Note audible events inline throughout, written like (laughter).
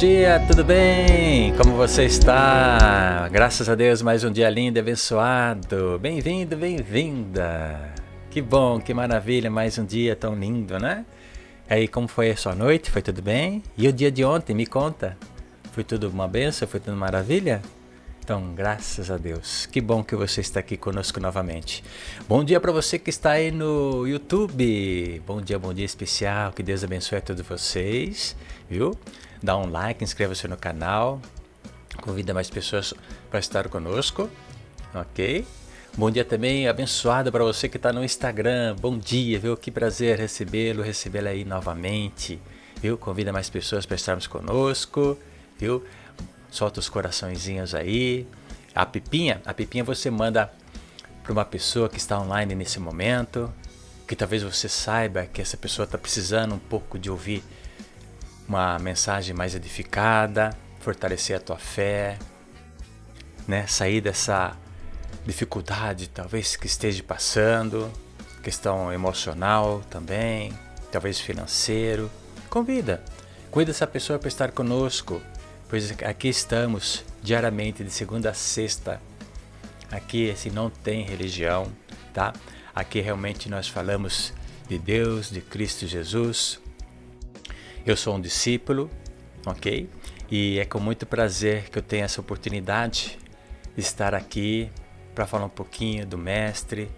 dia, tudo bem? Como você está? Graças a Deus, mais um dia lindo e abençoado. Bem-vindo, bem-vinda. Que bom, que maravilha, mais um dia tão lindo, né? E aí, como foi a sua noite? Foi tudo bem? E o dia de ontem, me conta. Foi tudo uma benção? Foi tudo maravilha? Então, graças a Deus. Que bom que você está aqui conosco novamente. Bom dia para você que está aí no YouTube. Bom dia, bom dia especial. Que Deus abençoe a todos vocês, viu? Dá um like, inscreva-se no canal. Convida mais pessoas para estar conosco, ok? Bom dia também, abençoado para você que está no Instagram. Bom dia, viu? Que prazer recebê-lo, recebê-lo aí novamente, viu? Convida mais pessoas para estarmos conosco, viu? solta os coraçõezinhos aí. A pipinha, a pipinha você manda para uma pessoa que está online nesse momento, que talvez você saiba que essa pessoa está precisando um pouco de ouvir uma mensagem mais edificada, fortalecer a tua fé, né? Sair dessa dificuldade talvez que esteja passando, questão emocional também, talvez financeiro. Convida, cuida dessa pessoa para estar conosco, pois aqui estamos diariamente de segunda a sexta. Aqui assim não tem religião, tá? Aqui realmente nós falamos de Deus, de Cristo Jesus. Eu sou um discípulo, ok? E é com muito prazer que eu tenho essa oportunidade de estar aqui para falar um pouquinho do Mestre,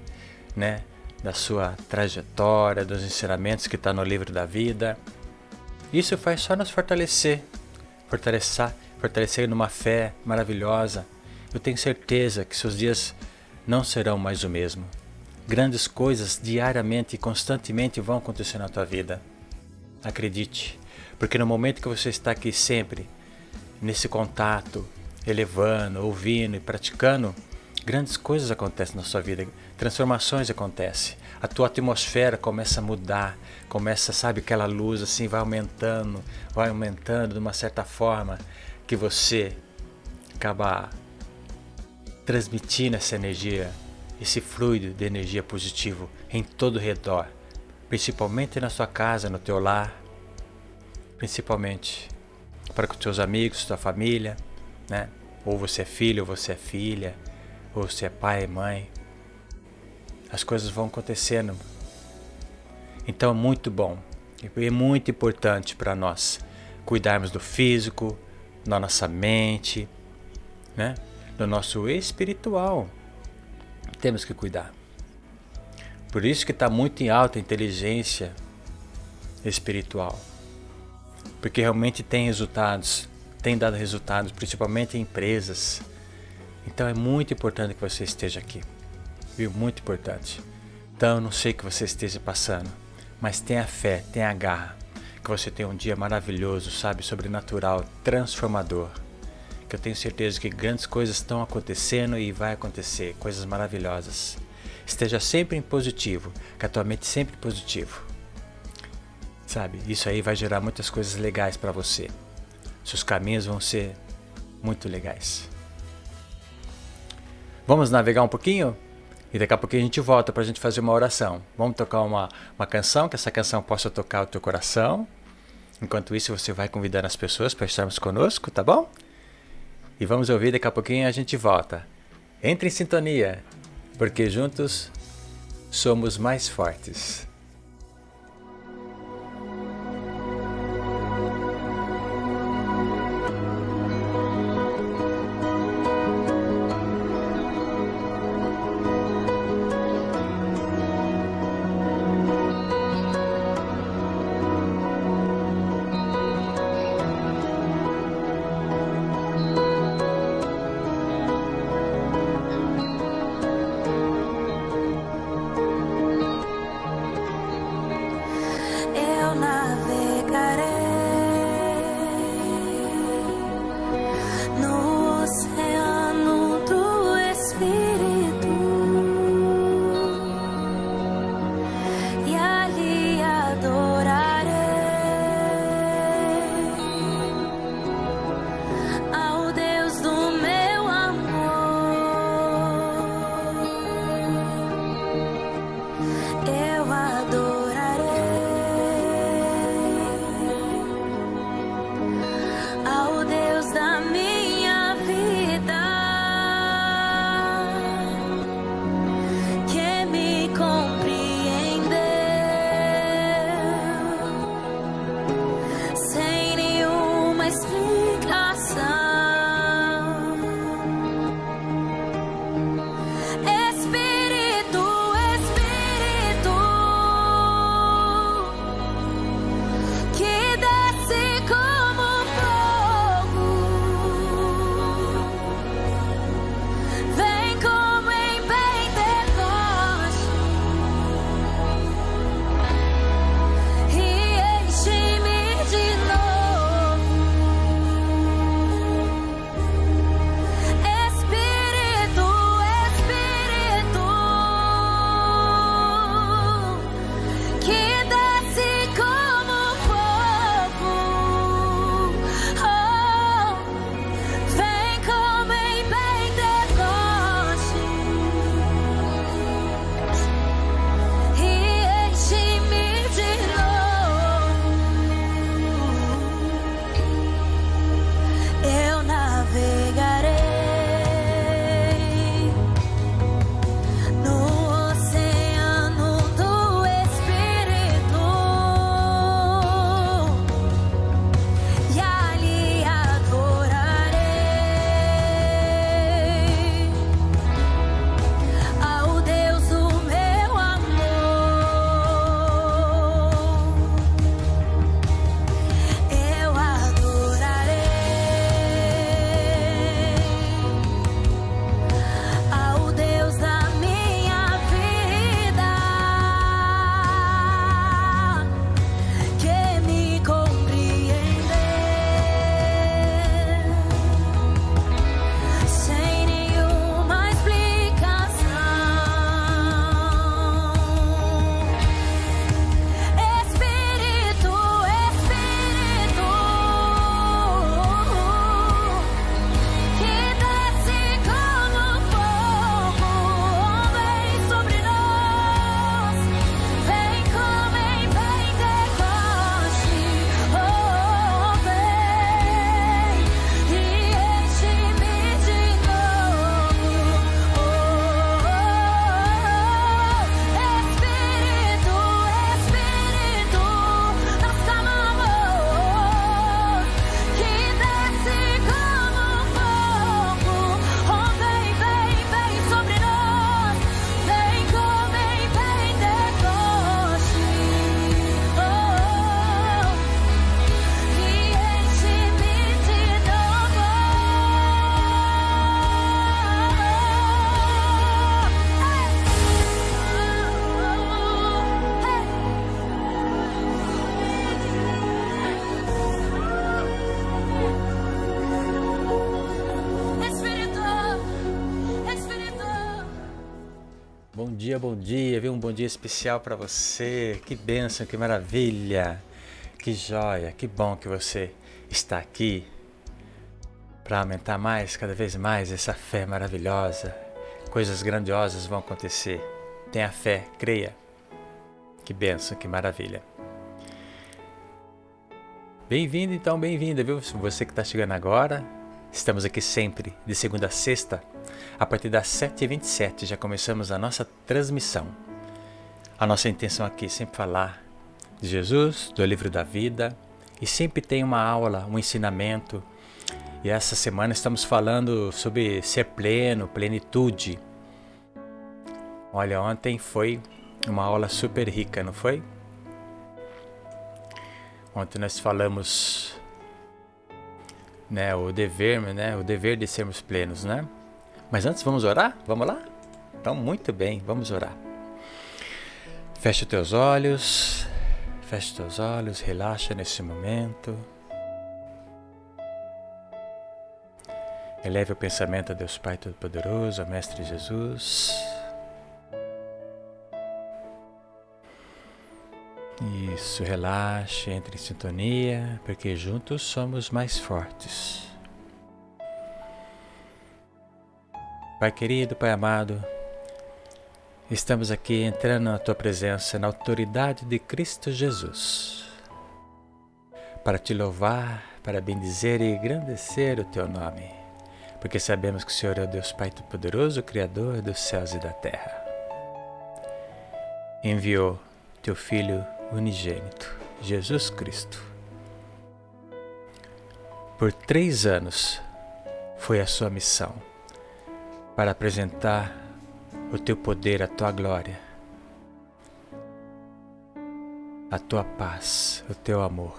né? Da sua trajetória, dos ensinamentos que está no livro da vida. Isso faz só nos fortalecer fortalecer, fortalecer numa fé maravilhosa. Eu tenho certeza que seus dias não serão mais o mesmo. Grandes coisas diariamente e constantemente vão acontecer na tua vida. Acredite, porque no momento que você está aqui sempre, nesse contato, elevando, ouvindo e praticando, grandes coisas acontecem na sua vida, transformações acontecem. A tua atmosfera começa a mudar, começa, sabe, aquela luz assim vai aumentando, vai aumentando de uma certa forma que você acaba transmitindo essa energia, esse fluido de energia positivo em todo o redor, principalmente na sua casa, no teu lar, principalmente para com teus amigos, tua família, né? Ou você é filho, ou você é filha, ou você é pai, mãe. As coisas vão acontecendo. Então é muito bom e é muito importante para nós cuidarmos do físico, da nossa mente, né? do nosso espiritual. Temos que cuidar. Por isso que está muito em alta a inteligência espiritual. Porque realmente tem resultados, tem dado resultados, principalmente em empresas, então é muito importante que você esteja aqui. Viu? Muito importante. Então eu não sei que você esteja passando, mas tenha fé, tenha garra. Que você tenha um dia maravilhoso, sabe, sobrenatural, transformador. Que eu tenho certeza que grandes coisas estão acontecendo e vai acontecer, coisas maravilhosas. Esteja sempre em positivo, com a tua mente sempre positivo. Sabe, isso aí vai gerar muitas coisas legais para você. Seus caminhos vão ser muito legais. Vamos navegar um pouquinho? E daqui a pouquinho a gente volta para a gente fazer uma oração. Vamos tocar uma, uma canção, que essa canção possa tocar o teu coração. Enquanto isso, você vai convidando as pessoas para estarmos conosco, tá bom? E vamos ouvir, daqui a pouquinho a gente volta. Entre em sintonia, porque juntos somos mais fortes. no dia, bom dia, viu? Um bom dia especial para você. Que bênção, que maravilha, que joia, que bom que você está aqui para aumentar mais, cada vez mais essa fé maravilhosa. Coisas grandiosas vão acontecer. Tenha fé, creia. Que bênção, que maravilha. Bem-vindo, então, bem-vinda, viu? Você que está chegando agora, estamos aqui sempre, de segunda a sexta, a partir das 7h27. Já começamos a nossa transmissão. A nossa intenção aqui é sempre falar de Jesus, do livro da vida, e sempre tem uma aula, um ensinamento. E essa semana estamos falando sobre ser pleno, plenitude. Olha, ontem foi uma aula super rica, não foi? Ontem nós falamos né, o dever, né, o dever de sermos plenos, né? Mas antes vamos orar? Vamos lá? Então, muito bem, vamos orar. Feche os teus olhos, feche os teus olhos, relaxa nesse momento. Eleve o pensamento a Deus Pai Todo-Poderoso, a Mestre Jesus. Isso, relaxe, entre em sintonia, porque juntos somos mais fortes. Pai querido, Pai amado, estamos aqui entrando na tua presença na autoridade de Cristo Jesus, para te louvar, para bendizer e engrandecer o teu nome, porque sabemos que o Senhor é o Deus Pai Todo-Poderoso, Criador dos céus e da terra. Enviou teu Filho unigênito, Jesus Cristo. Por três anos foi a sua missão para apresentar o teu poder, a tua glória, a tua paz, o teu amor.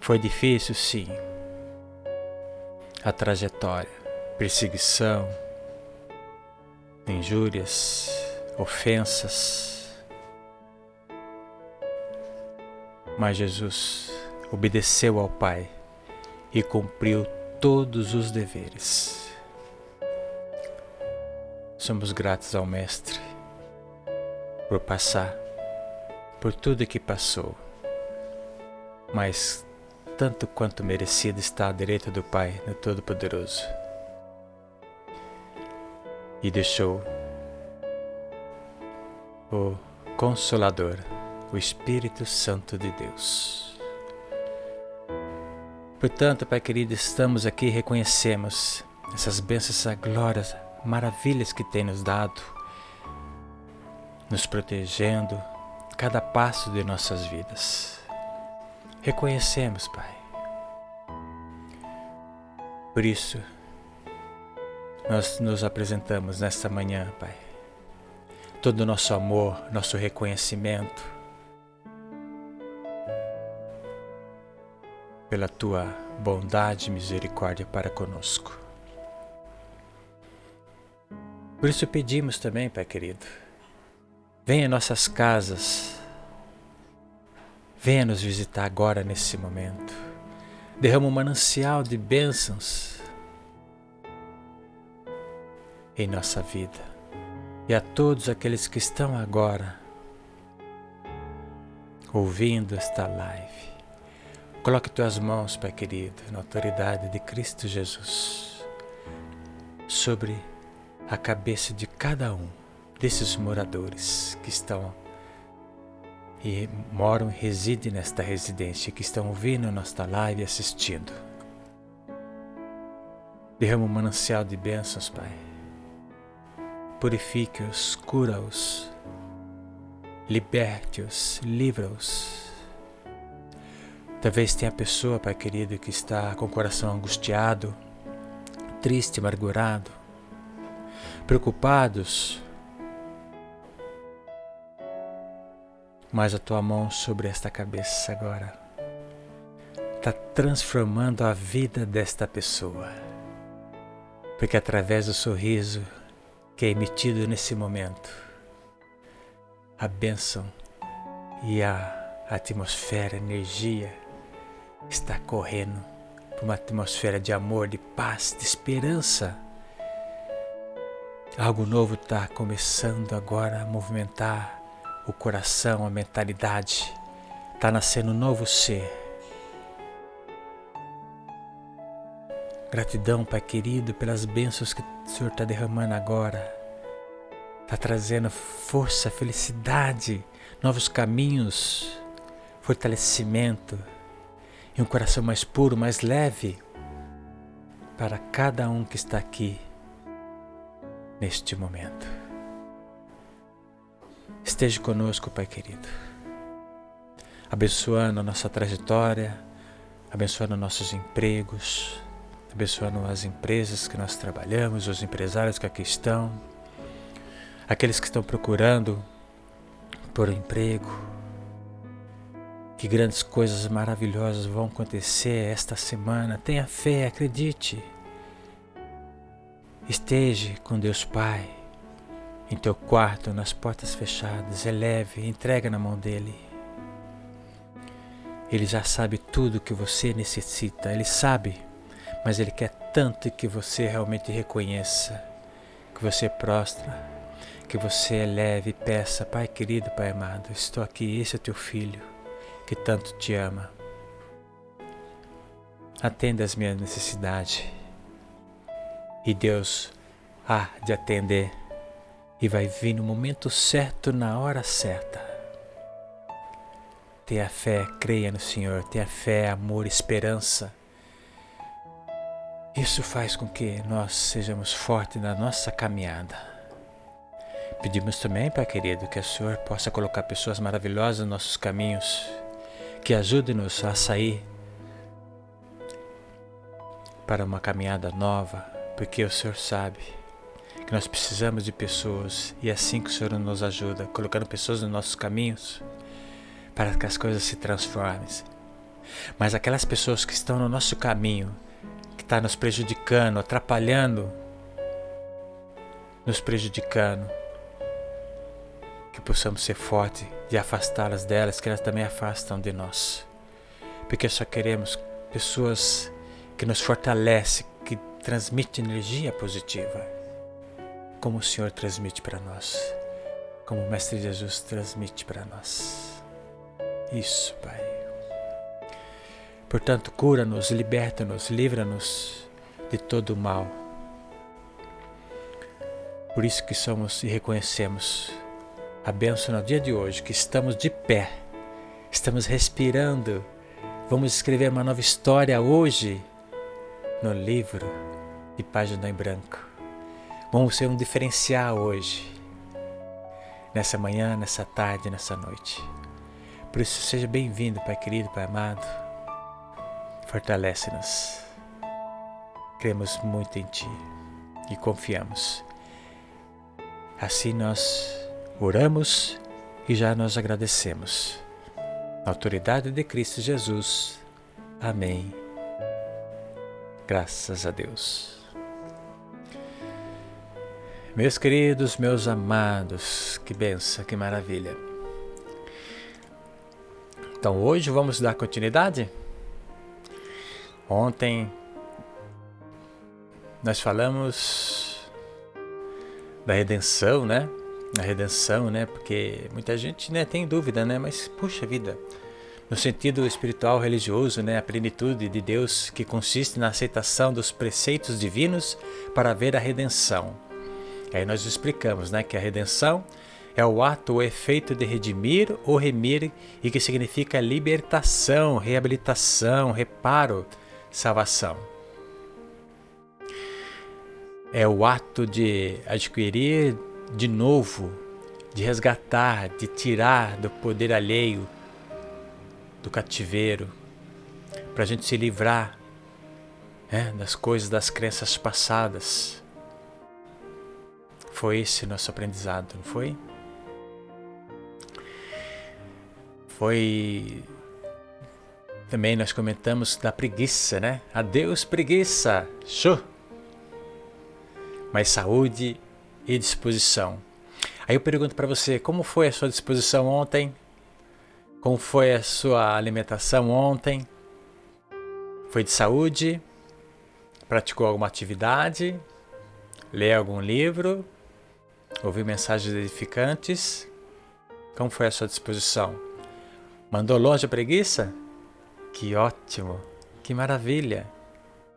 Foi difícil, sim, a trajetória, perseguição, injúrias, ofensas. Mas Jesus obedeceu ao Pai e cumpriu todos os deveres. Somos gratos ao Mestre por passar por tudo que passou, mas tanto quanto merecido está à direita do Pai no Todo-Poderoso. E deixou o Consolador, o Espírito Santo de Deus. Portanto, Pai querido, estamos aqui e reconhecemos essas bênçãos, essas glórias, maravilhas que tem nos dado, nos protegendo cada passo de nossas vidas. Reconhecemos, Pai. Por isso, nós nos apresentamos nesta manhã, Pai todo o nosso amor, nosso reconhecimento pela tua bondade e misericórdia para conosco. Por isso pedimos também, Pai querido, venha em nossas casas, venha nos visitar agora nesse momento, derrama um manancial de bênçãos em nossa vida e a todos aqueles que estão agora ouvindo esta live. Coloque tuas mãos, Pai querido, na autoridade de Cristo Jesus, sobre a cabeça de cada um desses moradores que estão e moram e residem nesta residência, que estão ouvindo nossa live e assistindo. Derrama um manancial de bênçãos, Pai purifique-os, cura-os, liberte-os, livra-os. Talvez tenha pessoa, Pai querido, que está com o coração angustiado, triste, amargurado, preocupados. Mas a tua mão sobre esta cabeça agora está transformando a vida desta pessoa. Porque através do sorriso que é emitido nesse momento. A bênção e a atmosfera, a energia está correndo para uma atmosfera de amor, de paz, de esperança. Algo novo está começando agora a movimentar o coração, a mentalidade. Está nascendo um novo ser. Gratidão, Pai querido, pelas bênçãos que o Senhor está derramando agora. Está trazendo força, felicidade, novos caminhos, fortalecimento e um coração mais puro, mais leve para cada um que está aqui neste momento. Esteja conosco, Pai querido, abençoando a nossa trajetória, abençoando nossos empregos, abençoando as empresas que nós trabalhamos, os empresários que aqui estão, aqueles que estão procurando por um emprego. Que grandes coisas maravilhosas vão acontecer esta semana. Tenha fé, acredite. Esteja com Deus Pai em teu quarto, nas portas fechadas, eleve, entrega na mão dele. Ele já sabe tudo que você necessita, ele sabe, mas ele quer tanto que você realmente reconheça, que você prostra, que você eleve e peça, Pai querido, Pai amado, estou aqui, esse é teu filho, que tanto te ama. Atenda as minhas necessidades e Deus há de atender e vai vir no momento certo, na hora certa. Tenha fé, creia no Senhor, tenha fé, amor, esperança. Isso faz com que nós sejamos fortes na nossa caminhada. Pedimos também, Pai querido, que o Senhor possa colocar pessoas maravilhosas nos nossos caminhos, que ajudem-nos a sair para uma caminhada nova, porque o Senhor sabe que nós precisamos de pessoas e é assim que o Senhor nos ajuda, colocando pessoas nos nossos caminhos para que as coisas se transformem. Mas aquelas pessoas que estão no nosso caminho, que estão tá nos prejudicando, atrapalhando, nos prejudicando, que possamos ser fortes e afastá-las delas, que elas também afastam de nós. Porque só queremos pessoas que nos fortalecem, transmite energia positiva, como o Senhor transmite para nós, como o Mestre Jesus transmite para nós. Isso, Pai. Portanto, cura-nos, liberta-nos, livra-nos de todo o mal. Por isso que somos e reconhecemos a bênção no dia de hoje, que estamos de pé, estamos respirando. Vamos escrever uma nova história hoje no livro e página em branco. Vamos ser um diferencial hoje, nessa manhã, nessa tarde, nessa noite. Por isso, seja bem-vindo, Pai querido, Pai amado. Fortalece-nos. Cremos muito em Ti e confiamos. Assim nós oramos e já nós agradecemos. Na autoridade de Cristo Jesus. Amém. Graças a Deus. Meus queridos, meus amados, que benção, que maravilha. Então hoje vamos dar continuidade. Ontem nós falamos da redenção, né? A redenção, né? Porque muita gente né, tem dúvida, né? Mas puxa vida, no sentido espiritual religioso, né, a plenitude de Deus que consiste na aceitação dos preceitos divinos para ver a redenção. Aí nós explicamos né, que a redenção é o ato ou efeito de redimir ou remir e que significa libertação, reabilitação, reparo, salvação. É o ato de adquirir de novo, de resgatar, de tirar do poder alheio, do cativeiro, para a gente se livrar né, das coisas, das crenças passadas foi esse nosso aprendizado, não foi? Foi. Também nós comentamos da preguiça, né? Adeus, preguiça! Show! Mas saúde e disposição. Aí eu pergunto para você, como foi a sua disposição ontem? Como foi a sua alimentação ontem? Foi de saúde? Praticou alguma atividade? Lê algum livro? Ouviu mensagens edificantes? Como foi a sua disposição? Mandou longe a preguiça? Que ótimo! Que maravilha!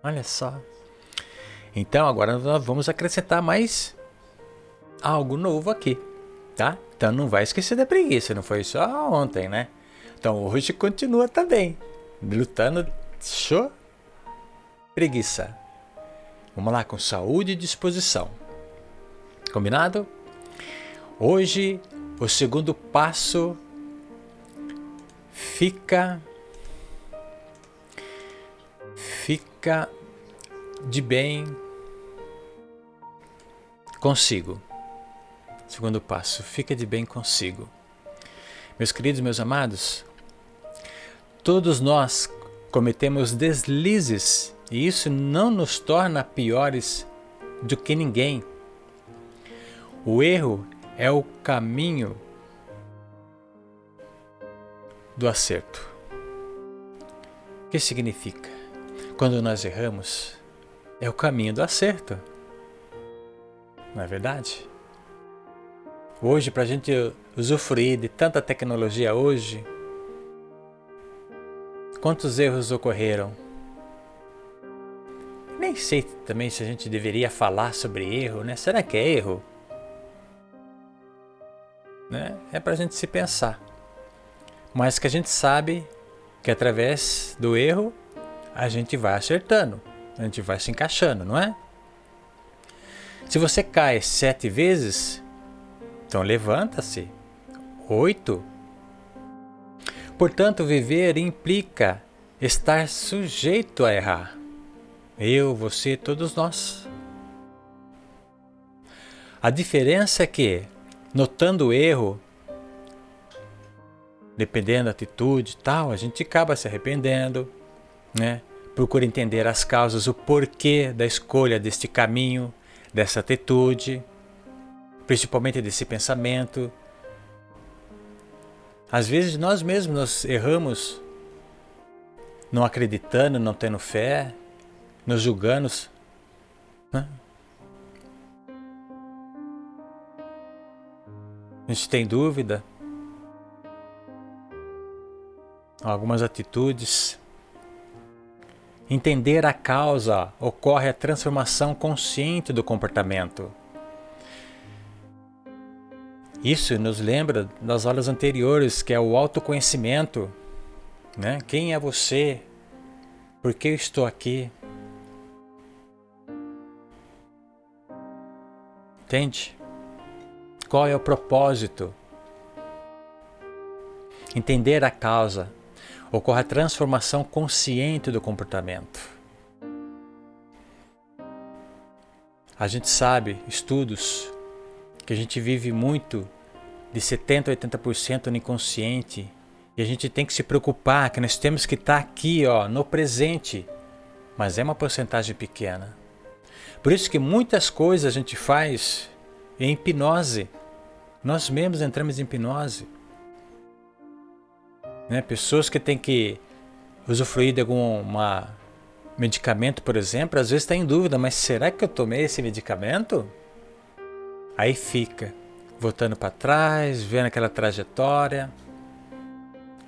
Olha só. Então agora nós vamos acrescentar mais algo novo aqui, tá? Então não vai esquecer da preguiça, não foi só ontem, né? Então hoje continua também, lutando, show, preguiça. Vamos lá com saúde e disposição. Combinado? Hoje o segundo passo fica fica de bem consigo. Segundo passo, fica de bem consigo. Meus queridos, meus amados, todos nós cometemos deslizes e isso não nos torna piores do que ninguém. O erro é o caminho do acerto. O que significa? Quando nós erramos, é o caminho do acerto. Não é verdade? Hoje, para a gente usufruir de tanta tecnologia hoje, quantos erros ocorreram? Nem sei também se a gente deveria falar sobre erro, né? Será que é erro? Né? É para a gente se pensar. Mas que a gente sabe que através do erro a gente vai acertando, a gente vai se encaixando, não é? Se você cai sete vezes, então levanta-se. Oito. Portanto, viver implica estar sujeito a errar. Eu, você, todos nós. A diferença é que, notando o erro, dependendo da atitude e tal, a gente acaba se arrependendo, né? Procura entender as causas, o porquê da escolha deste caminho, dessa atitude principalmente desse pensamento. Às vezes nós mesmos nós erramos não acreditando, não tendo fé, nos julgando. Né? A gente tem dúvida. Algumas atitudes. Entender a causa ocorre a transformação consciente do comportamento. Isso nos lembra das aulas anteriores, que é o autoconhecimento. Né? Quem é você? Por que eu estou aqui? Entende? Qual é o propósito? Entender a causa. Ocorre a transformação consciente do comportamento. A gente sabe, estudos que a gente vive muito de 70% a 80% no inconsciente e a gente tem que se preocupar que nós temos que estar aqui ó, no presente, mas é uma porcentagem pequena. Por isso que muitas coisas a gente faz em hipnose. Nós mesmos entramos em hipnose. Né? Pessoas que têm que usufruir de algum medicamento, por exemplo, às vezes está em dúvida, mas será que eu tomei esse medicamento? Aí fica voltando para trás, vendo aquela trajetória.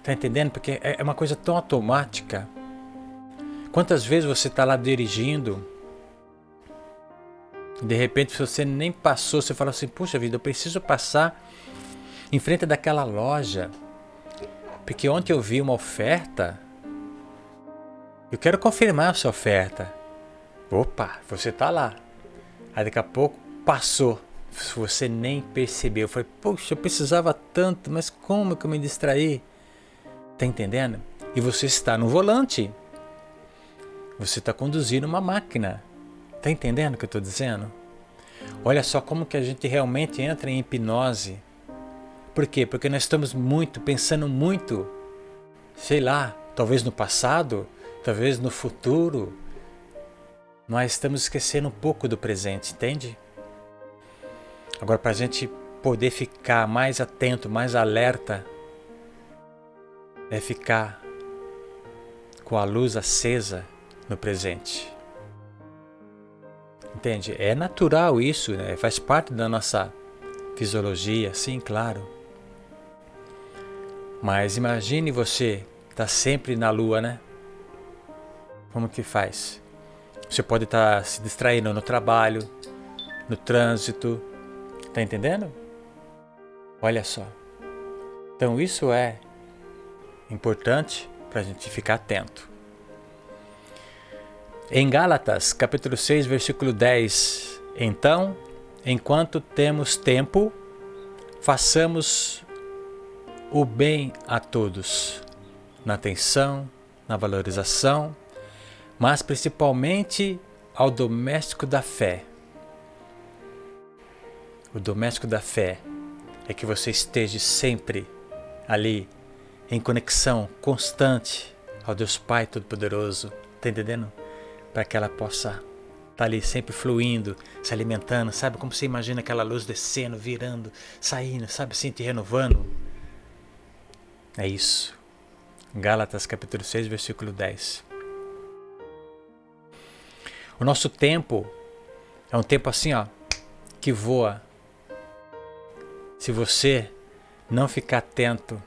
Tá entendendo? Porque é, é uma coisa tão automática. Quantas vezes você está lá dirigindo, de repente você nem passou, você fala assim: puxa vida, eu preciso passar em frente daquela loja, porque ontem eu vi uma oferta. Eu quero confirmar a sua oferta. Opa, você está lá. Aí daqui a pouco passou você nem percebeu. Foi, poxa, eu precisava tanto, mas como que eu me distraí? Tá entendendo? E você está no volante. Você está conduzindo uma máquina. Tá entendendo o que eu estou dizendo? Olha só como que a gente realmente entra em hipnose. Por quê? Porque nós estamos muito, pensando muito, sei lá, talvez no passado, talvez no futuro. Nós estamos esquecendo um pouco do presente, entende? Agora, para a gente poder ficar mais atento, mais alerta, é ficar com a luz acesa no presente. Entende? É natural isso, né? faz parte da nossa fisiologia, sim, claro. Mas imagine você tá sempre na lua, né? Como que faz? Você pode estar tá se distraindo no trabalho, no trânsito, tá entendendo? Olha só. Então isso é importante para a gente ficar atento. Em Gálatas, capítulo 6, versículo 10, então, enquanto temos tempo, façamos o bem a todos, na atenção, na valorização, mas principalmente ao doméstico da fé. O doméstico da fé é que você esteja sempre ali em conexão constante ao Deus Pai Todo-Poderoso, tá entendendo? Para que ela possa tá ali sempre fluindo, se alimentando, sabe? Como você imagina aquela luz descendo, virando, saindo, sabe? Assim, renovando. É isso. Gálatas capítulo 6, versículo 10. O nosso tempo é um tempo assim, ó, que voa. Se você não ficar atento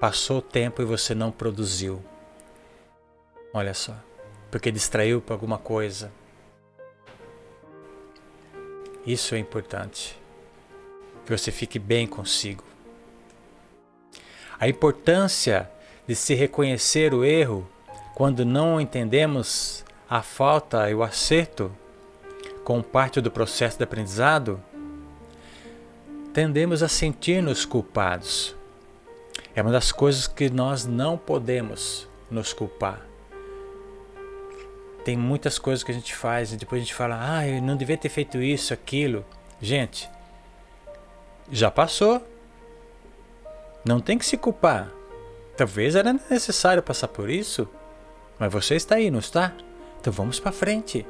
Passou o tempo e você não produziu. Olha só, porque distraiu para alguma coisa. Isso é importante. Que você fique bem consigo. A importância de se reconhecer o erro quando não entendemos a falta e o acerto como parte do processo de aprendizado, tendemos a sentir-nos culpados. É uma das coisas que nós não podemos nos culpar. Tem muitas coisas que a gente faz e depois a gente fala, ah, eu não devia ter feito isso, aquilo. Gente, já passou. Não tem que se culpar. Talvez era necessário passar por isso, mas você está aí, não está? Então vamos para frente.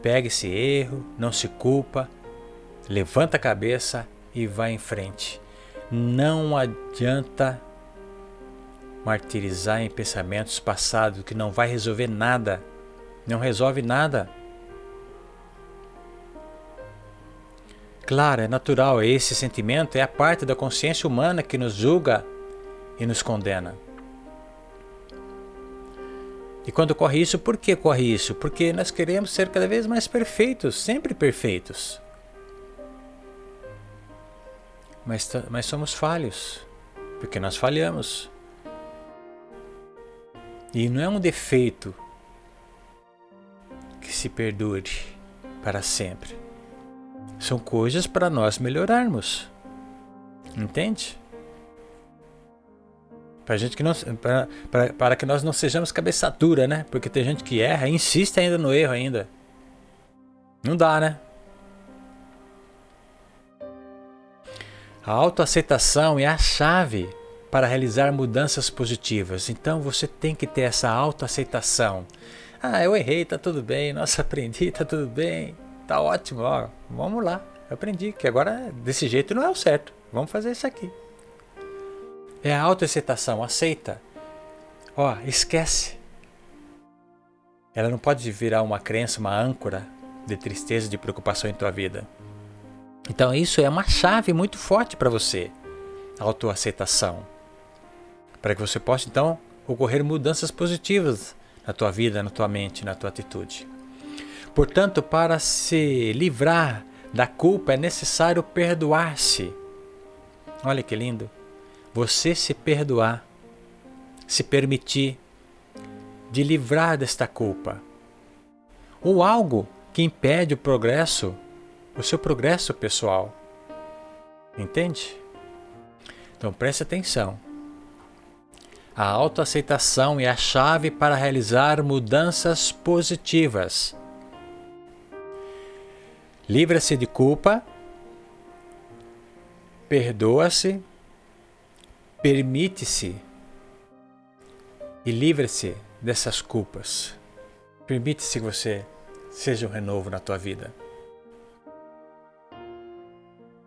Pega esse erro, não se culpa, levanta a cabeça e vai em frente. Não adianta martirizar em pensamentos passados que não vai resolver nada. Não resolve nada. Claro, é natural, esse sentimento é a parte da consciência humana que nos julga e nos condena. E quando ocorre isso, por que ocorre isso? Porque nós queremos ser cada vez mais perfeitos, sempre perfeitos. mas, mas somos falhos, porque nós falhamos. E não é um defeito que se perdure para sempre. São coisas para nós melhorarmos. Entende? Para, gente que não, para, para, para que nós não sejamos cabeça dura, né? Porque tem gente que erra e insiste ainda no erro ainda. Não dá, né? A autoaceitação é a chave para realizar mudanças positivas. Então você tem que ter essa autoaceitação. Ah, eu errei, tá tudo bem. Nossa, (laughs) aprendi, tá tudo bem. Tá ótimo, ó. Vamos lá. Eu aprendi que agora desse jeito não é o certo. Vamos fazer isso aqui. É a autoaceitação, aceita. Ó, esquece. Ela não pode virar uma crença, uma âncora de tristeza, de preocupação em tua vida. Então isso é uma chave muito forte para você, a autoaceitação. Para que você possa então ocorrer mudanças positivas na tua vida, na tua mente, na tua atitude. Portanto, para se livrar da culpa é necessário perdoar-se. Olha que lindo. Você se perdoar, se permitir de livrar desta culpa. Ou algo que impede o progresso o seu progresso pessoal. Entende? Então preste atenção. A autoaceitação é a chave para realizar mudanças positivas. Livra-se de culpa, perdoa-se, permite-se e livre-se dessas culpas. Permite-se que você seja um renovo na tua vida.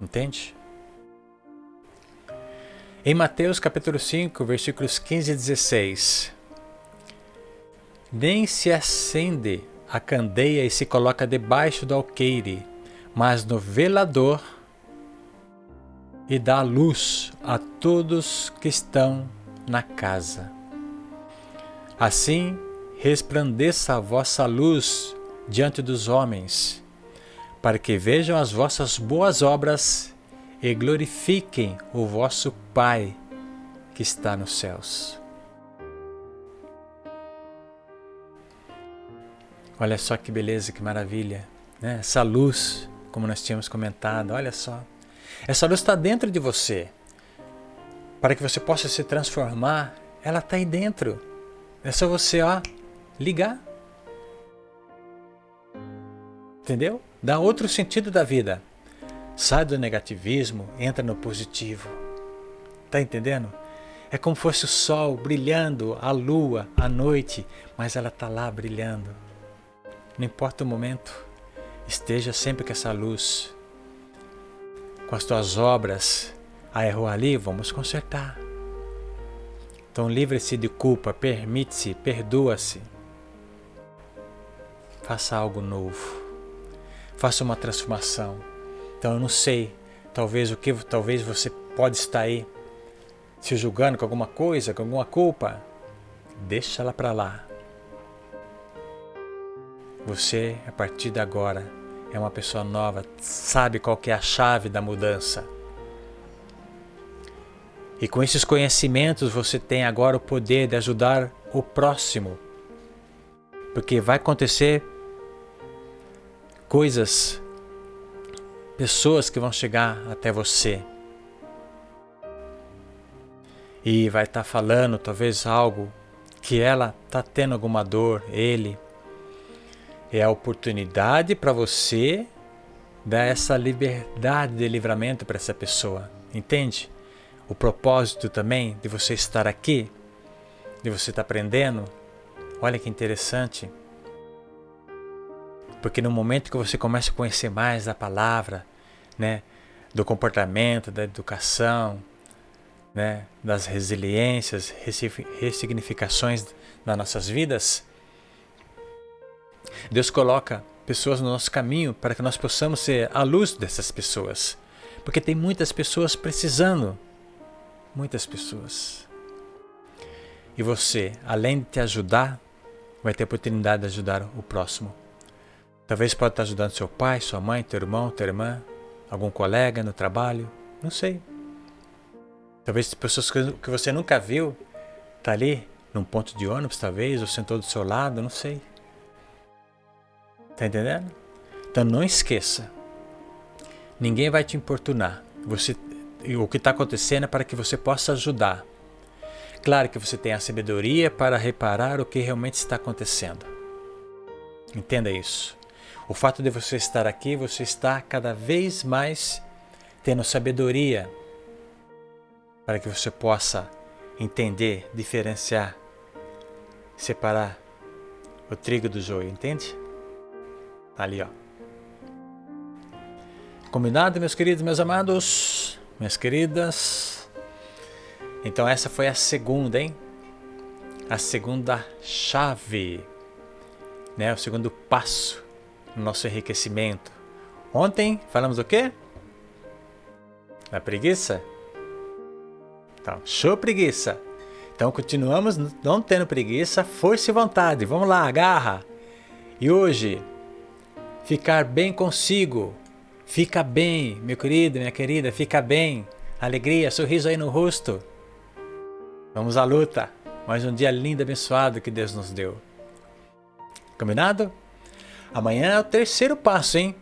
Entende? Em Mateus capítulo 5, versículos 15 e 16. Nem se acende a candeia e se coloca debaixo do alqueire, mas no velador e dá luz a todos que estão na casa. Assim resplandeça a vossa luz diante dos homens, para que vejam as vossas boas obras e glorifiquem o vosso Pai que está nos céus. Olha só que beleza, que maravilha, né? Essa luz, como nós tínhamos comentado, olha só. Essa luz está dentro de você. Para que você possa se transformar, ela está aí dentro. É só você, ó, ligar. Entendeu? Dá outro sentido da vida. Sai do negativismo, entra no positivo. Tá entendendo? É como fosse o sol brilhando, a lua, a noite, mas ela está lá brilhando. Não importa o momento, esteja sempre com essa luz com as tuas obras. Ah, errou ali? Vamos consertar. Então livre-se de culpa, permite-se, perdoa-se. Faça algo novo. Faça uma transformação. Então eu não sei, talvez o que talvez você pode estar aí se julgando com alguma coisa, com alguma culpa. Deixa ela para lá. Você, a partir de agora, é uma pessoa nova, sabe qual é a chave da mudança. E com esses conhecimentos você tem agora o poder de ajudar o próximo. Porque vai acontecer coisas, pessoas que vão chegar até você. E vai estar tá falando talvez algo que ela está tendo alguma dor, ele, é a oportunidade para você dar essa liberdade de livramento para essa pessoa. Entende? O propósito também de você estar aqui, de você estar aprendendo. Olha que interessante. Porque no momento que você começa a conhecer mais da palavra, né, do comportamento, da educação, né, das resiliências, ressignificações das nossas vidas, Deus coloca pessoas no nosso caminho para que nós possamos ser a luz dessas pessoas. Porque tem muitas pessoas precisando. Muitas pessoas. E você, além de te ajudar, vai ter a oportunidade de ajudar o próximo. Talvez pode estar ajudando seu pai, sua mãe, teu irmão, tua irmã, algum colega no trabalho, não sei. Talvez pessoas que você nunca viu, tá ali num ponto de ônibus, talvez, ou sentou do seu lado, não sei. Tá entendendo? Então não esqueça. Ninguém vai te importunar. Você, o que está acontecendo é para que você possa ajudar. Claro que você tem a sabedoria para reparar o que realmente está acontecendo. Entenda isso. O fato de você estar aqui, você está cada vez mais tendo sabedoria para que você possa entender, diferenciar, separar o trigo do joio, entende? Ali, ó. Combinado, meus queridos, meus amados, minhas queridas? Então, essa foi a segunda, hein? A segunda chave, né? O segundo passo no nosso enriquecimento. Ontem falamos do quê? Da preguiça? Então, show preguiça. Então, continuamos não tendo preguiça, força e vontade. Vamos lá, agarra. E hoje ficar bem consigo. Fica bem, meu querido, minha querida, fica bem. Alegria, sorriso aí no rosto. Vamos à luta. Mais um dia lindo e abençoado que Deus nos deu. Combinado? Amanhã é o terceiro passo, hein?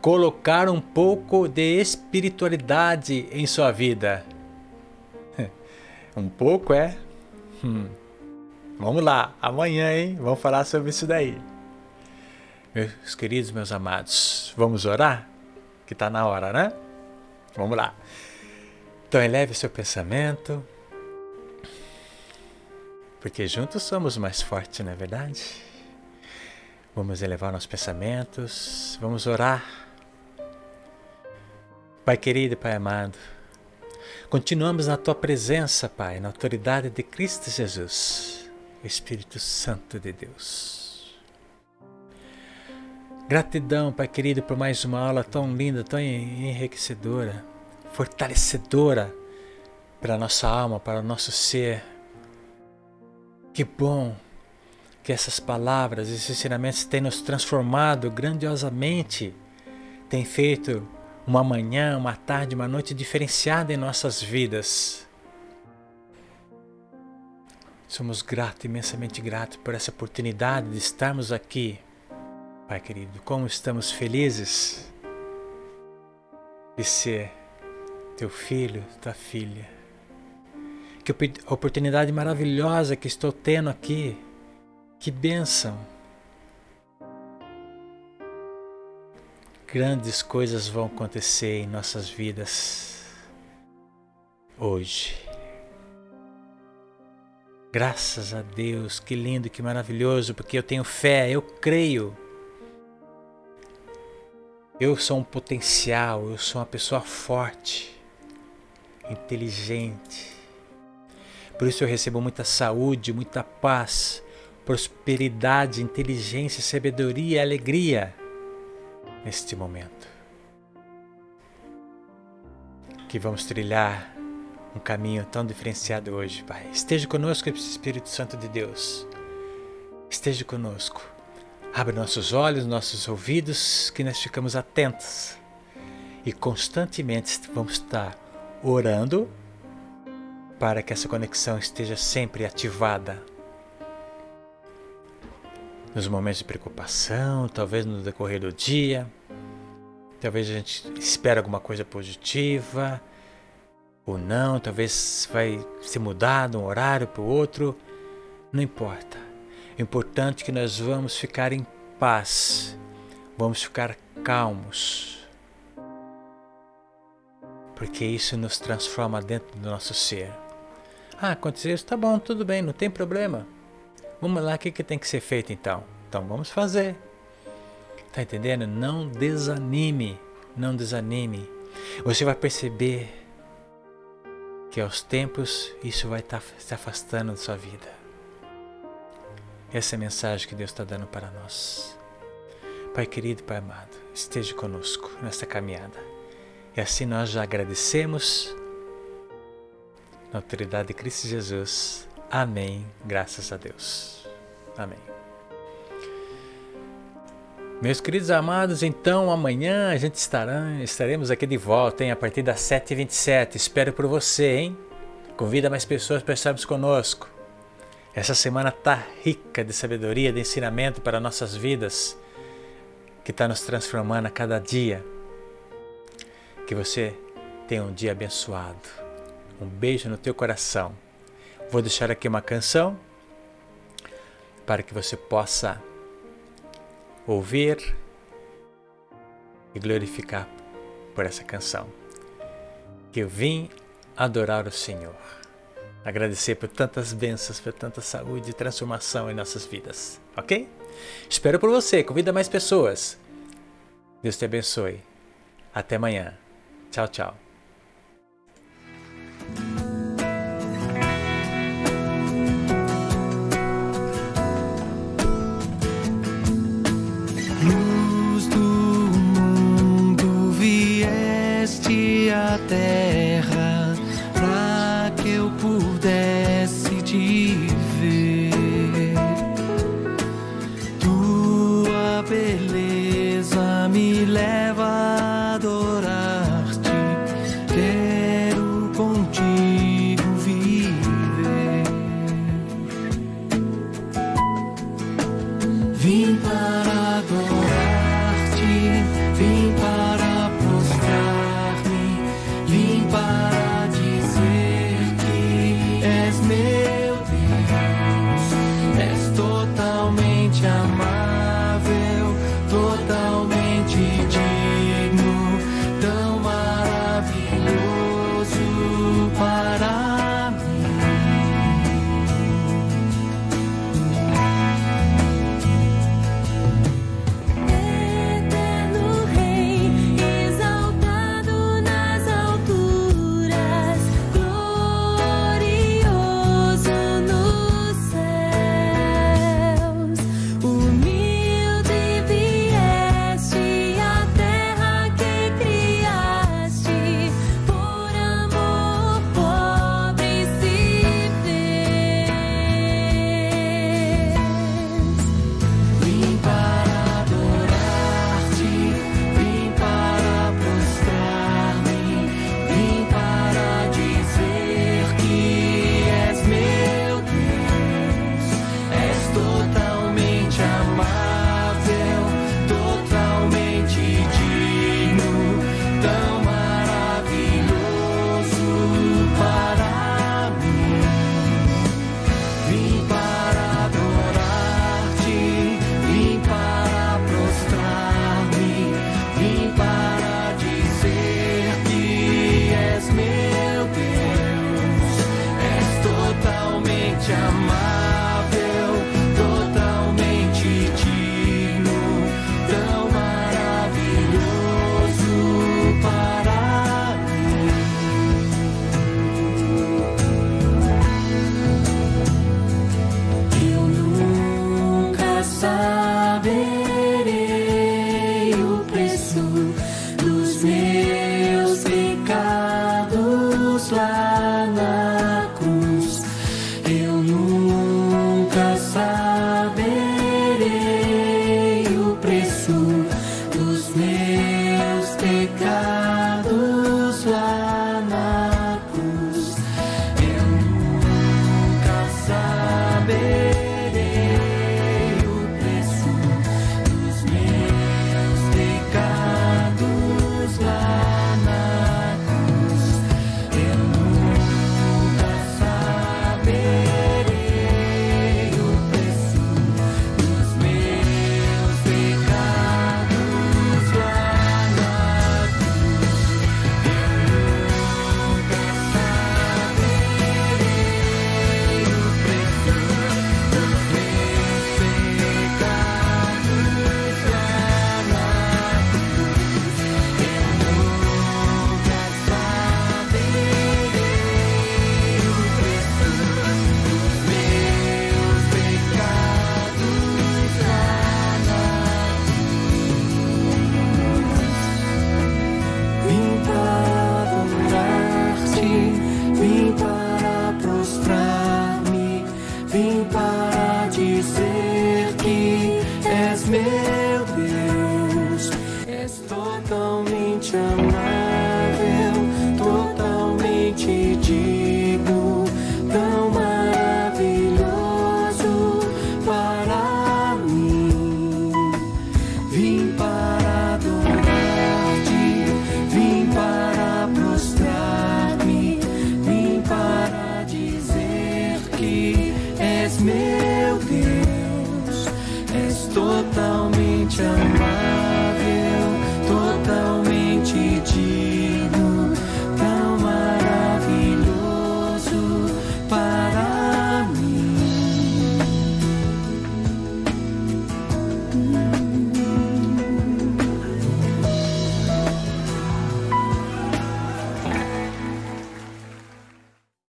Colocar um pouco de espiritualidade em sua vida. (laughs) um pouco é? Hum. Vamos lá, amanhã, hein? Vamos falar sobre isso daí. Meus queridos, meus amados, vamos orar? Que está na hora, né? Vamos lá. Então eleve seu pensamento, porque juntos somos mais fortes, não é verdade? Vamos elevar nossos pensamentos, vamos orar. Pai querido Pai amado, continuamos na Tua presença, Pai, na autoridade de Cristo Jesus, Espírito Santo de Deus. Gratidão, Pai querido, por mais uma aula tão linda, tão enriquecedora, fortalecedora para a nossa alma, para o nosso ser. Que bom que essas palavras, esses ensinamentos têm nos transformado grandiosamente, têm feito uma manhã, uma tarde, uma noite diferenciada em nossas vidas. Somos gratos, imensamente gratos por essa oportunidade de estarmos aqui Pai querido, como estamos felizes de ser teu filho, tua filha. Que oportunidade maravilhosa que estou tendo aqui. Que bênção. Grandes coisas vão acontecer em nossas vidas hoje. Graças a Deus, que lindo, que maravilhoso, porque eu tenho fé, eu creio eu sou um potencial, eu sou uma pessoa forte, inteligente. Por isso eu recebo muita saúde, muita paz, prosperidade, inteligência, sabedoria e alegria neste momento. Que vamos trilhar um caminho tão diferenciado hoje, Pai. Esteja conosco, Espírito Santo de Deus. Esteja conosco. Abre nossos olhos, nossos ouvidos, que nós ficamos atentos e constantemente vamos estar orando para que essa conexão esteja sempre ativada. Nos momentos de preocupação, talvez no decorrer do dia, talvez a gente espere alguma coisa positiva ou não, talvez vai ser mudado um horário para o outro, não importa. É importante que nós vamos ficar em paz, vamos ficar calmos, porque isso nos transforma dentro do nosso ser. Ah, aconteceu isso, tá bom, tudo bem, não tem problema. Vamos lá, o que, que tem que ser feito então? Então vamos fazer. Tá entendendo? Não desanime, não desanime. Você vai perceber que aos tempos isso vai estar tá se afastando da sua vida. Essa é a mensagem que Deus está dando para nós. Pai querido, Pai amado, esteja conosco nesta caminhada. E assim nós já agradecemos na autoridade de Cristo Jesus. Amém. Graças a Deus. Amém. Meus queridos amados, então amanhã a gente estará, estaremos aqui de volta, hein? A partir das 7h27. Espero por você, hein? Convida mais pessoas para estarmos conosco. Essa semana está rica de sabedoria, de ensinamento para nossas vidas, que está nos transformando a cada dia. Que você tenha um dia abençoado. Um beijo no teu coração. Vou deixar aqui uma canção para que você possa ouvir e glorificar por essa canção. Que eu vim adorar o Senhor. Agradecer por tantas bênçãos, por tanta saúde e transformação em nossas vidas, ok? Espero por você, convida mais pessoas. Deus te abençoe. Até amanhã. Tchau, tchau.